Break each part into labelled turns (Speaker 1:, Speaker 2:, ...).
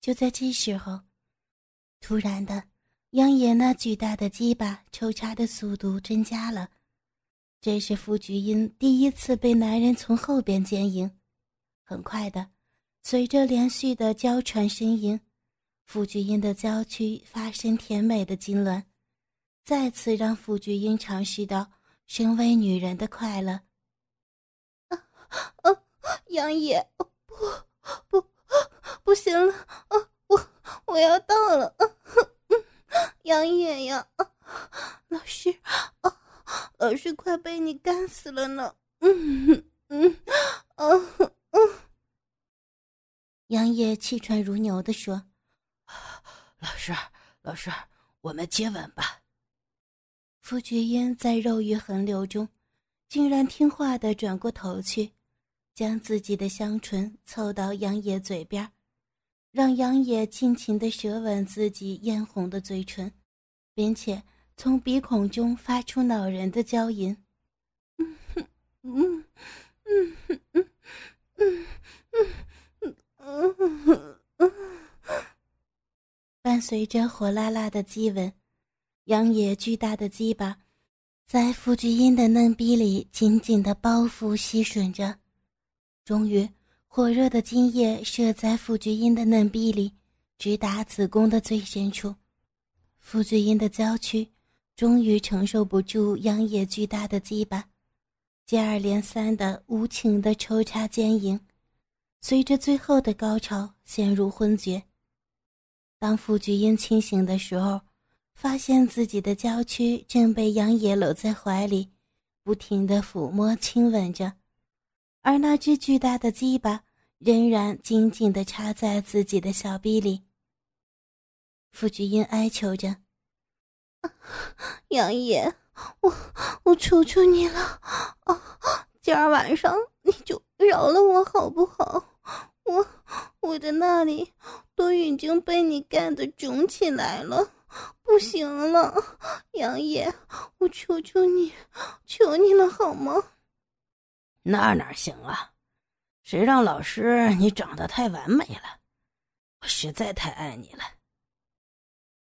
Speaker 1: 就在这时候，突然的，杨野那巨大的鸡巴抽插的速度增加了。这是傅菊英第一次被男人从后边奸淫。很快的，随着连续的娇喘呻吟，傅菊英的娇躯发生甜美的痉挛，再次让傅菊英尝试到身为女人的快乐。
Speaker 2: 啊 啊！杨野，不不不行了！啊，我我要到了！啊，杨野呀，老师，啊，老师快被你干死了呢！嗯嗯
Speaker 1: 嗯嗯。杨野气喘如牛的说：“
Speaker 3: 老师，老师，我们接吻吧。”
Speaker 1: 傅菊英在肉欲横流中，竟然听话的转过头去。将自己的香唇凑到杨野嘴边，让杨野尽情的舌吻自己嫣红的嘴唇，并且从鼻孔中发出恼人的娇吟。嗯伴随着火辣辣的激吻，杨野巨大的鸡巴在傅菊英的嫩逼里紧紧的包覆吸吮着。终于，火热的精液射在傅菊英的嫩壁里，直达子宫的最深处。傅菊英的娇躯终于承受不住杨野巨大的鸡巴，接二连三的无情的抽插奸淫，随着最后的高潮陷入昏厥。当傅菊英清醒的时候，发现自己的娇躯正被杨野搂在怀里，不停的抚摸亲吻着。而那只巨大的鸡巴仍然紧紧地插在自己的小臂里。傅菊英哀求着：“
Speaker 2: 杨爷，我我求求你了啊！今儿晚上你就饶了我好不好？我我的那里都已经被你干得肿起来了，不行了，杨爷，我求求你，求你了好吗？”
Speaker 3: 那哪行啊！谁让老师你长得太完美了，我实在太爱你了。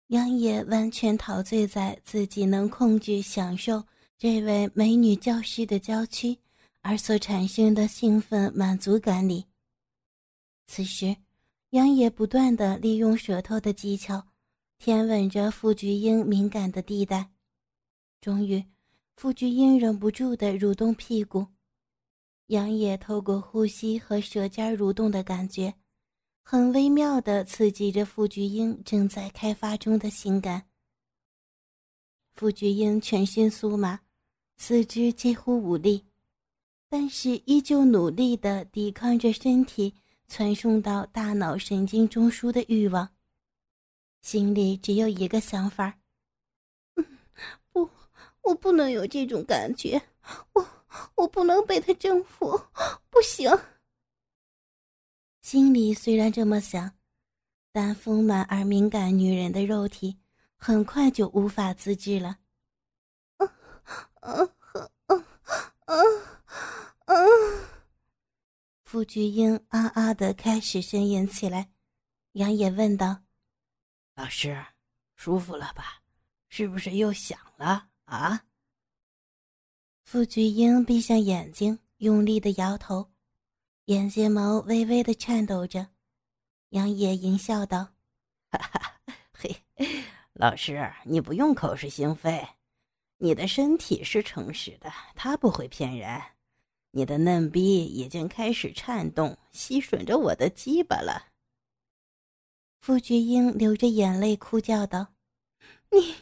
Speaker 1: 杨野完全陶醉在自己能控制、享受这位美女教师的娇躯而所产生的兴奋满足感里。此时，杨野不断的利用舌头的技巧，舔吻着傅菊英敏感的地带。终于，傅菊英忍不住的蠕动屁股。杨野透过呼吸和舌尖蠕动的感觉，很微妙的刺激着傅菊英正在开发中的性感。傅菊英全身酥麻，四肢几乎无力，但是依旧努力的抵抗着身体传送到大脑神经中枢的欲望，心里只有一个想法：嗯
Speaker 2: 不，我不能有这种感觉，我。我不能被他征服，不行。
Speaker 1: 心里虽然这么想，但丰满而敏感女人的肉体很快就无法自制了。啊啊啊啊啊！傅菊英啊啊的开始呻吟起来。杨野问道：“
Speaker 3: 老师，舒服了吧？是不是又响了啊？”
Speaker 1: 傅菊英闭上眼睛，用力的摇头，眼睫毛微微的颤抖着。杨野淫笑道：“
Speaker 3: 哈哈，嘿，老师，你不用口是心非，你的身体是诚实的，它不会骗人。你的嫩逼已经开始颤动，吸吮着我的鸡巴了。”
Speaker 1: 傅菊英流着眼泪哭叫道：“
Speaker 2: 你，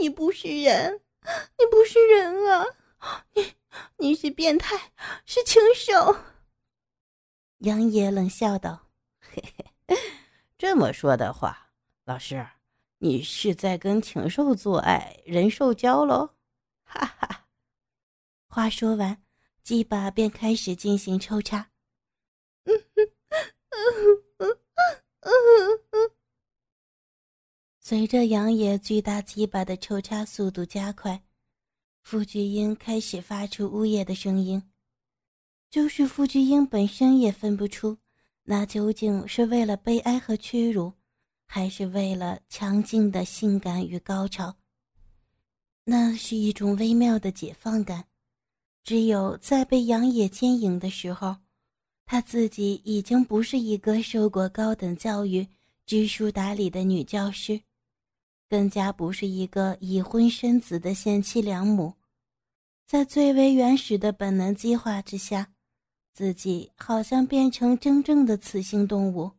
Speaker 2: 你不是人，你不是人啊！”你你是变态，是禽兽。
Speaker 1: 杨野冷笑道：“
Speaker 3: 嘿嘿，这么说的话，老师，你是在跟禽兽做爱，人兽交喽？”哈哈。
Speaker 1: 话说完，鸡巴便开始进行抽插。随着杨野巨大鸡巴的抽插速度加快。傅菊英开始发出呜咽的声音，就是傅菊英本身也分不出那究竟是为了悲哀和屈辱，还是为了强劲的性感与高潮？那是一种微妙的解放感。只有在被杨野牵引的时候，他自己已经不是一个受过高等教育、知书达理的女教师，更加不是一个已婚生子的贤妻良母。在最为原始的本能计划之下，自己好像变成真正的雌性动物。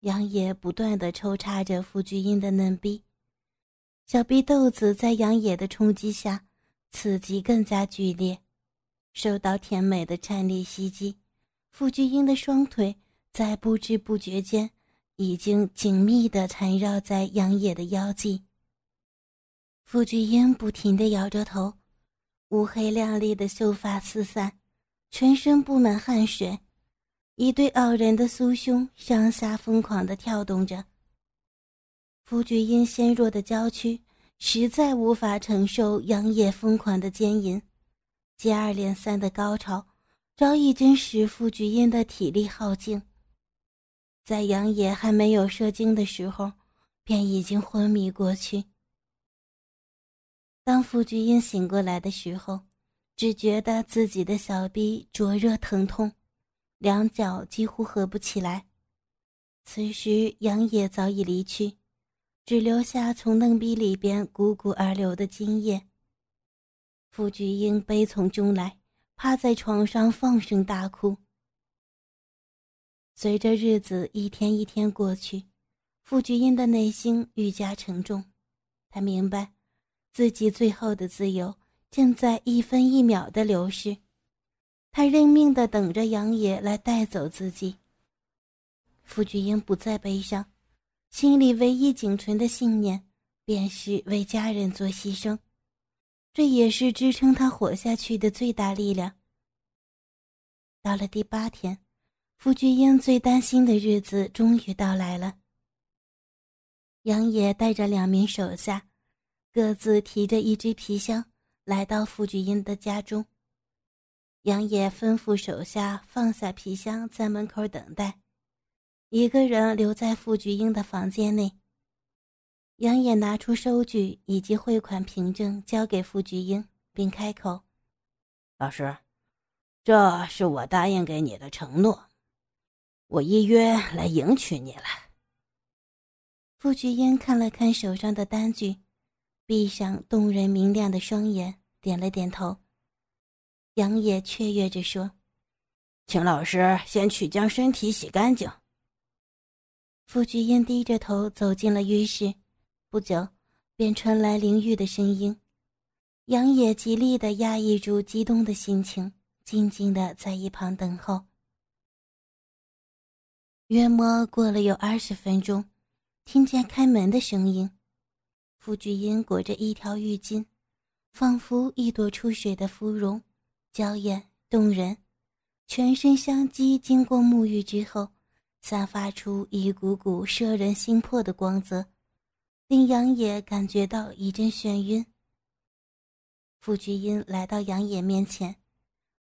Speaker 1: 杨野不断的抽插着傅菊英的嫩逼，小逼豆子在杨野的冲击下。刺激更加剧烈，受到甜美的颤栗袭击，傅菊英的双腿在不知不觉间已经紧密地缠绕在杨野的腰际。傅菊英不停地摇着头，乌黑亮丽的秀发四散，全身布满汗水，一对傲人的酥胸上下疯狂地跳动着。傅菊英纤弱的娇躯。实在无法承受杨野疯狂的奸淫，接二连三的高潮早已经使傅菊英的体力耗尽。在杨野还没有射精的时候，便已经昏迷过去。当傅菊英醒过来的时候，只觉得自己的小臂灼热疼痛，两脚几乎合不起来。此时杨野早已离去。只留下从嫩逼里边汩汩而流的精液。傅菊英悲从中来，趴在床上放声大哭。随着日子一天一天过去，傅菊英的内心愈加沉重。她明白，自己最后的自由正在一分一秒的流逝。他认命的等着杨野来带走自己。傅菊英不再悲伤。心里唯一仅存的信念，便是为家人做牺牲，这也是支撑他活下去的最大力量。到了第八天，傅菊英最担心的日子终于到来了。杨野带着两名手下，各自提着一只皮箱，来到傅菊英的家中。杨野吩咐手下放下皮箱，在门口等待。一个人留在傅菊英的房间内。杨野拿出收据以及汇款凭证，交给傅菊英，并开口：“
Speaker 3: 老师，这是我答应给你的承诺，我依约来迎娶你了。”
Speaker 1: 傅菊英看了看手上的单据，闭上动人明亮的双眼，点了点头。杨野雀跃着说：“
Speaker 3: 请老师先去将身体洗干净。”
Speaker 1: 傅菊英低着头走进了浴室，不久，便传来淋浴的声音。杨野极力的压抑住激动的心情，静静的在一旁等候。约莫过了有二十分钟，听见开门的声音。傅菊英裹着一条浴巾，仿佛一朵出水的芙蓉，娇艳动人，全身香肌经过沐浴之后。散发出一股股摄人心魄的光泽，令杨野感觉到一阵眩晕。傅菊英来到杨野面前，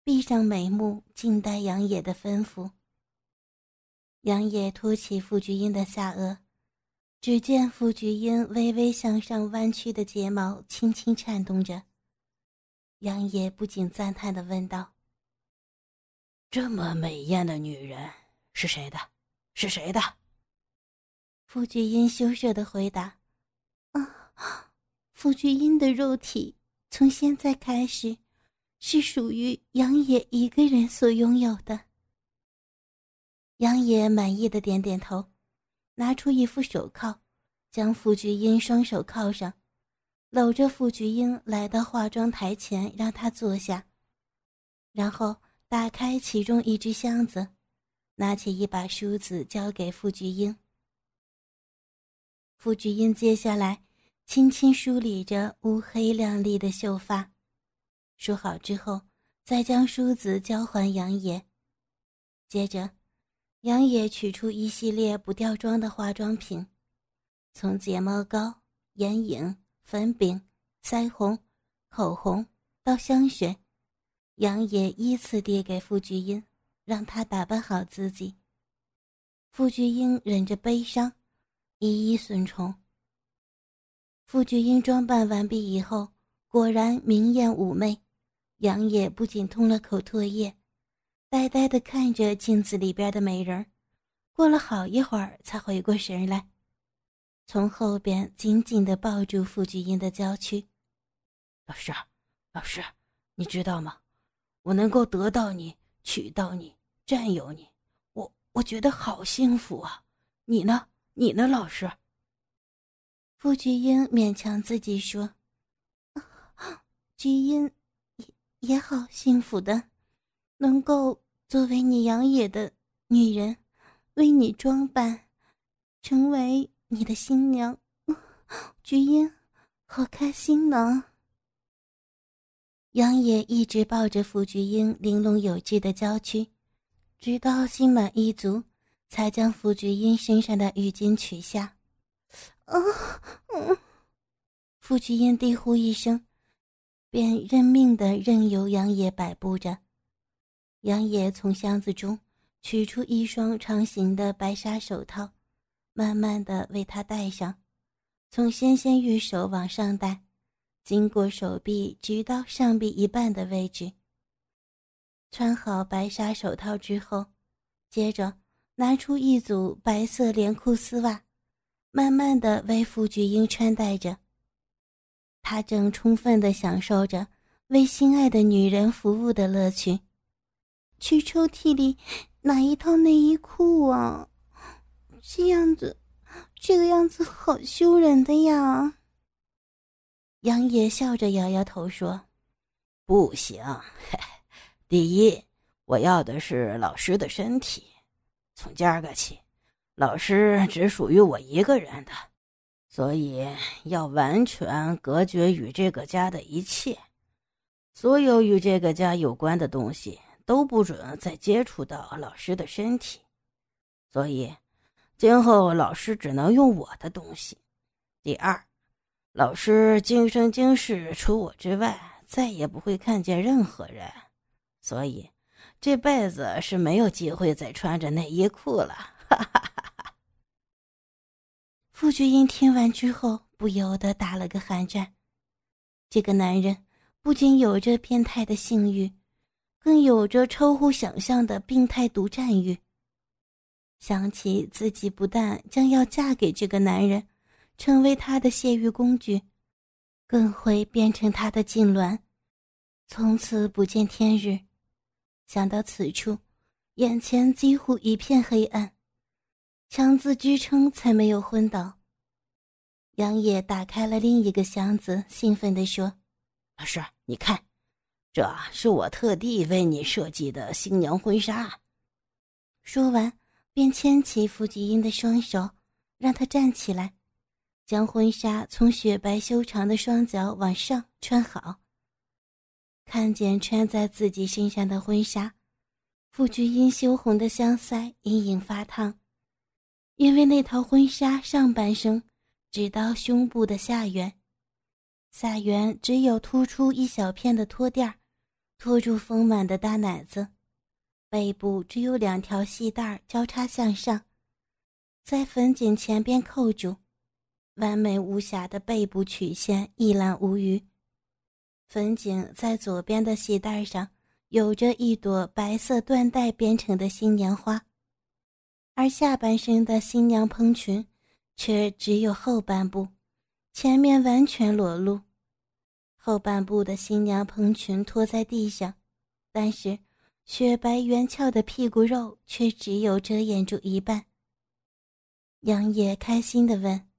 Speaker 1: 闭上眉目，静待杨野的吩咐。杨野托起傅菊英的下颚，只见傅菊英微微向上弯曲的睫毛轻轻颤动着。杨野不禁赞叹的问道：“
Speaker 3: 这么美艳的女人是谁的？”是谁的？
Speaker 1: 傅菊英羞涩的回答：“啊，傅菊英的肉体从现在开始是属于杨野一个人所拥有的。”杨野满意的点点头，拿出一副手铐，将傅菊英双手铐上，搂着傅菊英来到化妆台前，让她坐下，然后打开其中一只箱子。拿起一把梳子，交给傅菊英。傅菊英接下来轻轻梳理着乌黑亮丽的秀发，梳好之后，再将梳子交还杨野。接着，杨野取出一系列不掉妆的化妆品，从睫毛膏、眼影、粉饼、腮红、口红到香水，杨野依次递给傅菊英。让他打扮好自己。傅菊英忍着悲伤，一一顺从。傅菊英装扮完毕以后，果然明艳妩媚。杨野不仅吞了口唾液，呆呆地看着镜子里边的美人过了好一会儿，才回过神来，从后边紧紧地抱住傅菊英的娇躯。
Speaker 3: 老师，老师，你知道吗？我能够得到你，娶到你，占有你，我我觉得好幸福啊！你呢？你呢，老师？
Speaker 1: 傅菊英勉强自己说：“菊英也也好幸福的，能够作为你养野的女人，为你装扮，成为你的新娘。菊英，好开心呢。”杨野一直抱着傅菊英玲珑有致的娇躯，直到心满意足，才将傅菊英身上的浴巾取下。啊，嗯，傅菊英低呼一声，便认命的任由杨野摆布着。杨野从箱子中取出一双长形的白纱手套，慢慢的为她戴上，从纤纤玉手往上戴。经过手臂，直到上臂一半的位置。穿好白纱手套之后，接着拿出一组白色连裤丝袜，慢慢的为傅菊英穿戴着。他正充分的享受着为心爱的女人服务的乐趣。去抽屉里拿一套内衣裤啊！这样子，这个样子好羞人的呀。杨野笑着摇摇头说：“
Speaker 3: 不行，第一，我要的是老师的身体。从今儿个起，老师只属于我一个人的，所以要完全隔绝与这个家的一切，所有与这个家有关的东西都不准再接触到老师的身体。所以，今后老师只能用我的东西。第二。”老师今生今世除我之外，再也不会看见任何人，所以这辈子是没有机会再穿着内衣裤了。哈哈哈哈
Speaker 1: 傅菊英听完之后，不由得打了个寒战。这个男人不仅有着变态的性欲，更有着超乎想象的病态独占欲。想起自己不但将要嫁给这个男人。成为他的泄欲工具，更会变成他的痉挛，从此不见天日。想到此处，眼前几乎一片黑暗，强自支撑才没有昏倒。杨野打开了另一个箱子，兴奋地说：“
Speaker 3: 老师，你看，这是我特地为你设计的新娘婚纱。”
Speaker 1: 说完，便牵起傅吉英的双手，让她站起来。将婚纱从雪白修长的双脚往上穿好。看见穿在自己身上的婚纱，傅菊英羞红的香腮隐隐发烫，因为那套婚纱上半身只到胸部的下缘，下缘只有突出一小片的托垫儿托住丰满的大奶子，背部只有两条细带交叉向上，在粉颈前边扣住。完美无瑕的背部曲线一览无余，粉颈在左边的系带上有着一朵白色缎带编成的新娘花，而下半身的新娘蓬裙却只有后半部，前面完全裸露。后半部的新娘蓬裙拖在地上，但是雪白圆翘的屁股肉却只有遮掩住一半。杨野开心地问。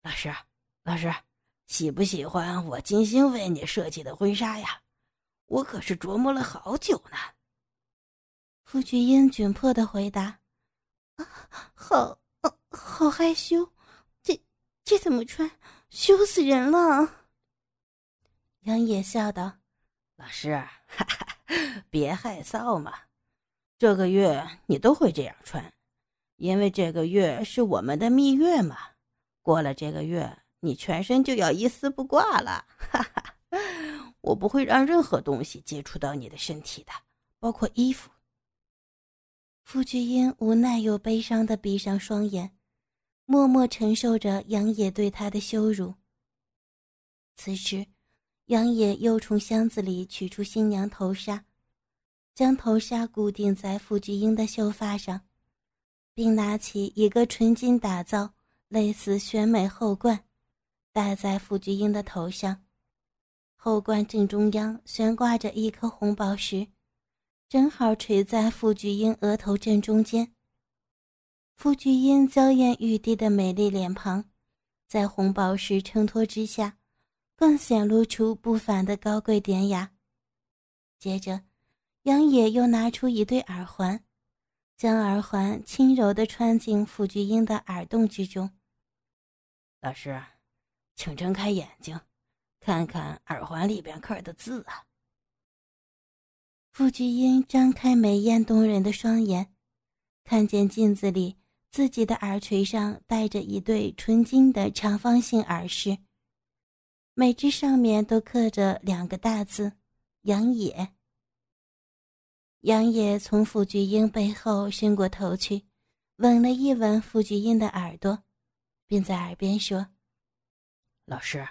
Speaker 3: 老师，老师，喜不喜欢我精心为你设计的婚纱呀？我可是琢磨了好久呢。
Speaker 1: 傅菊英窘迫的回答：“啊，好，好害羞，这这怎么穿？羞死人了。”
Speaker 3: 杨野笑道：“老师，哈哈，别害臊嘛。这个月你都会这样穿，因为这个月是我们的蜜月嘛。”过了这个月，你全身就要一丝不挂了，哈哈！我不会让任何东西接触到你的身体的，包括衣服。
Speaker 1: 傅菊英无奈又悲伤的闭上双眼，默默承受着杨野对她的羞辱。此时，杨野又从箱子里取出新娘头纱，将头纱固定在傅菊英的秀发上，并拿起一个纯金打造、类似选美后冠，戴在傅菊英的头上。后冠正中央悬挂着一颗红宝石。正好垂在傅菊英额头正中间。傅菊英娇艳欲滴的美丽脸庞，在红宝石衬托之下，更显露出不凡的高贵典雅。接着，杨野又拿出一对耳环，将耳环轻柔地穿进傅菊英的耳洞之中。
Speaker 3: 老师，请睁开眼睛，看看耳环里边刻的字啊。
Speaker 1: 傅菊英张开美艳动人的双眼，看见镜子里自己的耳垂上戴着一对纯金的长方形耳饰，每只上面都刻着两个大字“杨野”。杨野从傅菊英背后伸过头去，吻了一吻傅菊英的耳朵，并在耳边说：“
Speaker 3: 老师，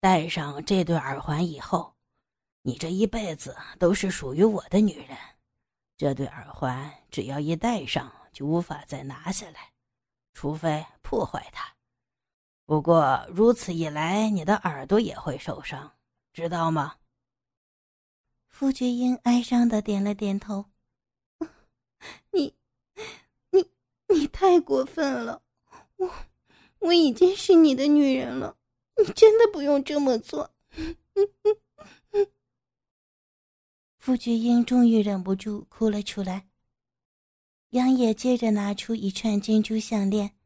Speaker 3: 戴上这对耳环以后。”你这一辈子都是属于我的女人，这对耳环只要一戴上，就无法再拿下来，除非破坏它。不过如此一来，你的耳朵也会受伤，知道吗？
Speaker 1: 傅菊英哀伤的点了点头。
Speaker 2: 你，你，你太过分了！我，我已经是你的女人了，你真的不用这么做。
Speaker 1: 傅菊英终于忍不住哭了出来。杨野接着拿出一串珍珠项链，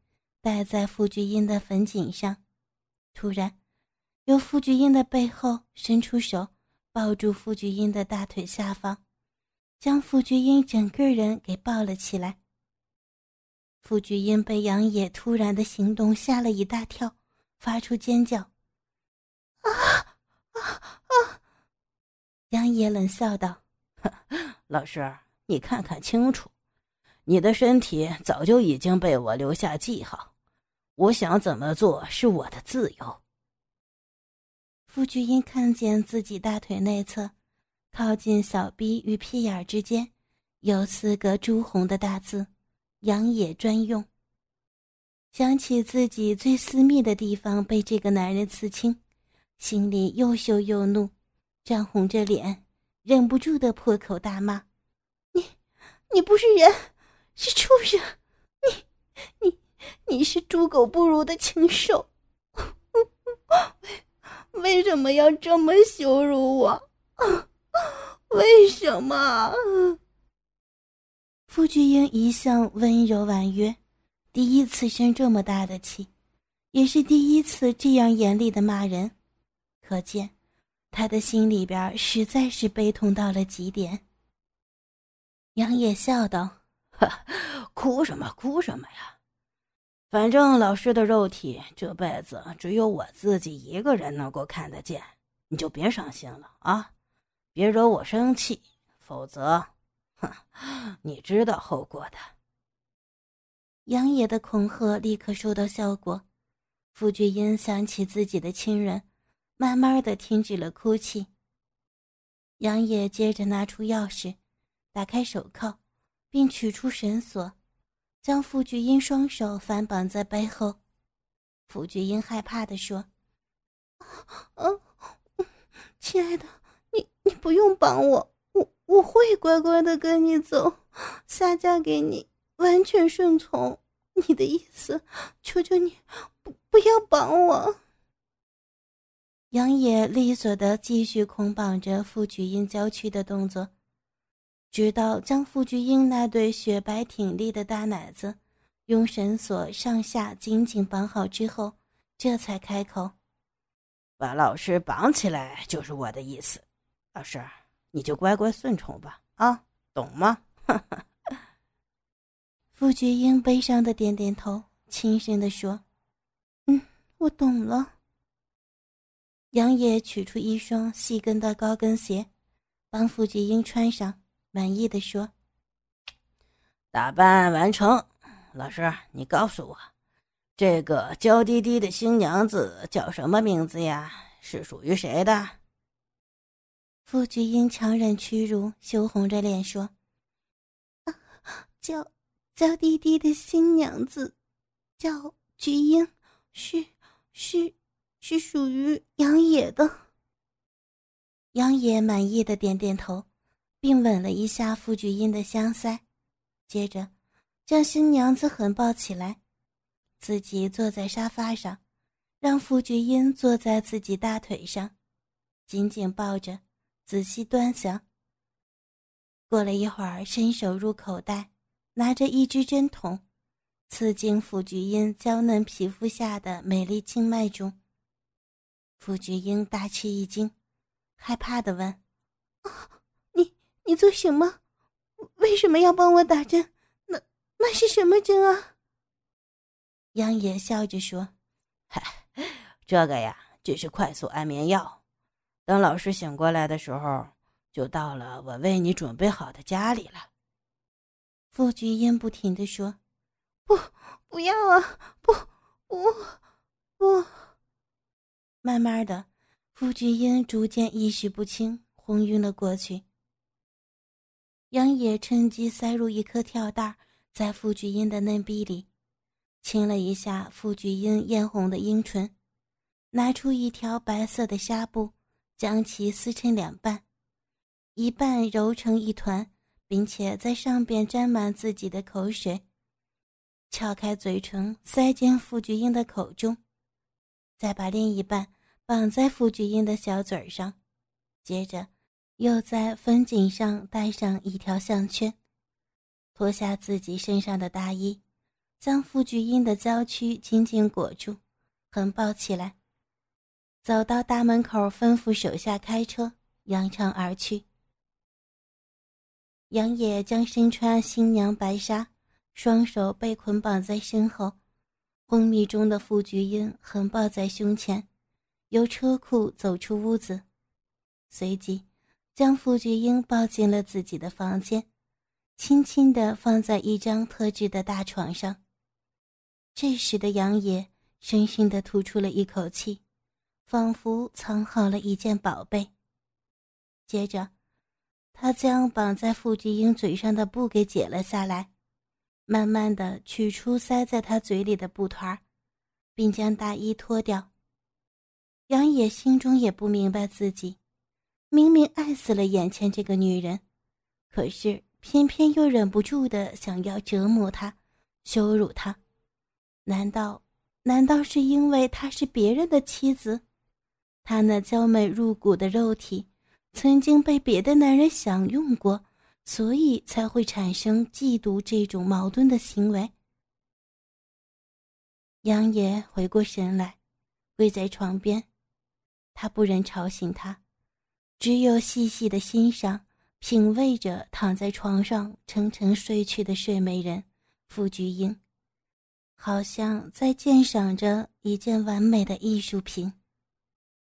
Speaker 1: 戴在傅菊英的粉颈上。突然，由傅菊英的背后伸出手，抱住傅菊英的大腿下方，将傅菊英整个人给抱了起来。傅菊英被杨野突然的行动吓了一大跳，发出尖叫：“
Speaker 2: 啊啊啊！”
Speaker 1: 杨野冷笑道：“
Speaker 3: 老师，你看看清楚，你的身体早就已经被我留下记号，我想怎么做是我的自由。”
Speaker 1: 傅菊英看见自己大腿内侧，靠近小臂与屁眼之间，有四个朱红的大字：“杨野专用。”想起自己最私密的地方被这个男人刺青，心里又羞又怒。涨红着脸，忍不住的破口大骂：“
Speaker 2: 你，你不是人，是畜生！你，你，你是猪狗不如的禽兽！为什么要这么羞辱我？为什么？”
Speaker 1: 傅菊英一向温柔婉约，第一次生这么大的气，也是第一次这样严厉的骂人，可见。他的心里边实在是悲痛到了极点。
Speaker 3: 杨野笑道：“哭什么哭什么呀？反正老师的肉体这辈子只有我自己一个人能够看得见，你就别伤心了啊！别惹我生气，否则，哼，你知道后果的。”
Speaker 1: 杨野的恐吓立刻收到效果，傅君英想起自己的亲人。慢慢的停止了哭泣。杨野接着拿出钥匙，打开手铐，并取出绳索，将傅菊英双手反绑在背后。傅菊英害怕的说：“
Speaker 2: 啊，亲爱的，你你不用绑我，我我会乖乖的跟你走，下嫁给你，完全顺从你的意思。求求你，不不要绑我。”
Speaker 1: 杨野利索的继续捆绑着傅菊英娇躯的动作，直到将傅菊英那对雪白挺立的大奶子用绳索上下紧紧绑好之后，这才开口：“
Speaker 3: 把老师绑起来就是我的意思，老师你就乖乖顺从吧，啊，懂吗？”
Speaker 1: 傅菊英悲伤的点点头，轻声的说：“
Speaker 2: 嗯，我懂了。”
Speaker 1: 杨野取出一双细跟的高跟鞋，帮傅菊英穿上，满意的说：“
Speaker 3: 打扮完成。老师，你告诉我，这个娇滴滴的新娘子叫什么名字呀？是属于谁的？
Speaker 1: 傅菊英强忍屈辱，羞红着脸说：“
Speaker 2: 啊，娇娇滴滴的新娘子，叫菊英，是是是属于杨野的。”
Speaker 1: 杨野满意的点点头，并吻了一下傅菊英的香腮，接着将新娘子狠抱起来，自己坐在沙发上。让傅菊英坐在自己大腿上，紧紧抱着，仔细端详。过了一会儿，伸手入口袋，拿着一支针筒，刺进傅菊英娇嫩皮肤下的美丽静脉中。傅菊英大吃一惊，害怕的问：“
Speaker 2: 啊，你你做什么？为什么要帮我打针？那那是什么针啊？”
Speaker 1: 杨野笑着说：“
Speaker 3: 嗨。”这个呀，只是快速安眠药。等老师醒过来的时候，就到了我为你准备好的家里了。
Speaker 1: 傅菊英不停的说：“
Speaker 2: 不，不要啊！不，不，不！”
Speaker 1: 慢慢的，傅菊英逐渐意识不清，昏晕了过去。杨野趁机塞入一颗跳蛋，在傅菊英的嫩逼里，亲了一下傅菊英艳红的阴唇。拿出一条白色的纱布，将其撕成两半，一半揉成一团，并且在上边沾满自己的口水。撬开嘴唇，塞进傅菊英的口中，再把另一半绑在傅菊英的小嘴上，接着又在粉颈上戴上一条项圈，脱下自己身上的大衣，将傅菊英的娇躯紧紧裹住，横抱起来。走到大门口，吩咐手下开车，扬长而去。杨野将身穿新娘白纱，双手被捆绑在身后，昏迷中的傅菊英横抱在胸前，由车库走出屋子，随即将傅菊英抱进了自己的房间，轻轻地放在一张特制的大床上。这时的杨野深深地吐出了一口气。仿佛藏好了一件宝贝。接着，他将绑在傅菊英嘴上的布给解了下来，慢慢的取出塞在他嘴里的布团，并将大衣脱掉。杨野心中也不明白自己，明明爱死了眼前这个女人，可是偏偏又忍不住的想要折磨她，羞辱她。难道，难道是因为她是别人的妻子？她那娇美入骨的肉体，曾经被别的男人享用过，所以才会产生嫉妒这种矛盾的行为。杨爷回过神来，跪在床边，他不忍吵醒她，只有细细的欣赏、品味着躺在床上沉沉睡去的睡美人傅菊英，好像在鉴赏着一件完美的艺术品。